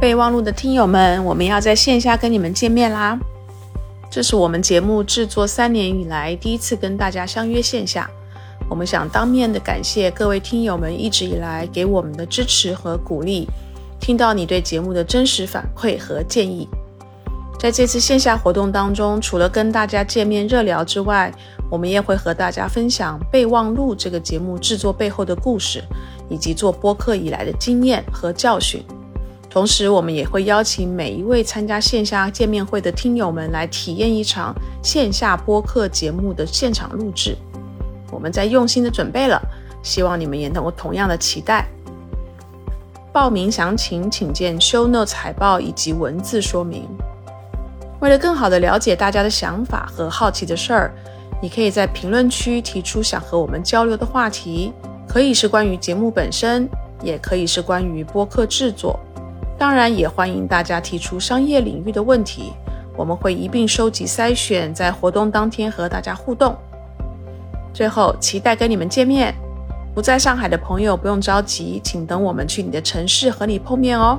备忘录的听友们，我们要在线下跟你们见面啦！这是我们节目制作三年以来第一次跟大家相约线下。我们想当面的感谢各位听友们一直以来给我们的支持和鼓励，听到你对节目的真实反馈和建议。在这次线下活动当中，除了跟大家见面热聊之外，我们也会和大家分享备忘录这个节目制作背后的故事，以及做播客以来的经验和教训。同时，我们也会邀请每一位参加线下见面会的听友们来体验一场线下播客节目的现场录制。我们在用心的准备了，希望你们也能够同样的期待。报名详情请见 Show Notes 海报以及文字说明。为了更好的了解大家的想法和好奇的事儿，你可以在评论区提出想和我们交流的话题，可以是关于节目本身，也可以是关于播客制作。当然，也欢迎大家提出商业领域的问题，我们会一并收集筛选，在活动当天和大家互动。最后，期待跟你们见面。不在上海的朋友不用着急，请等我们去你的城市和你碰面哦。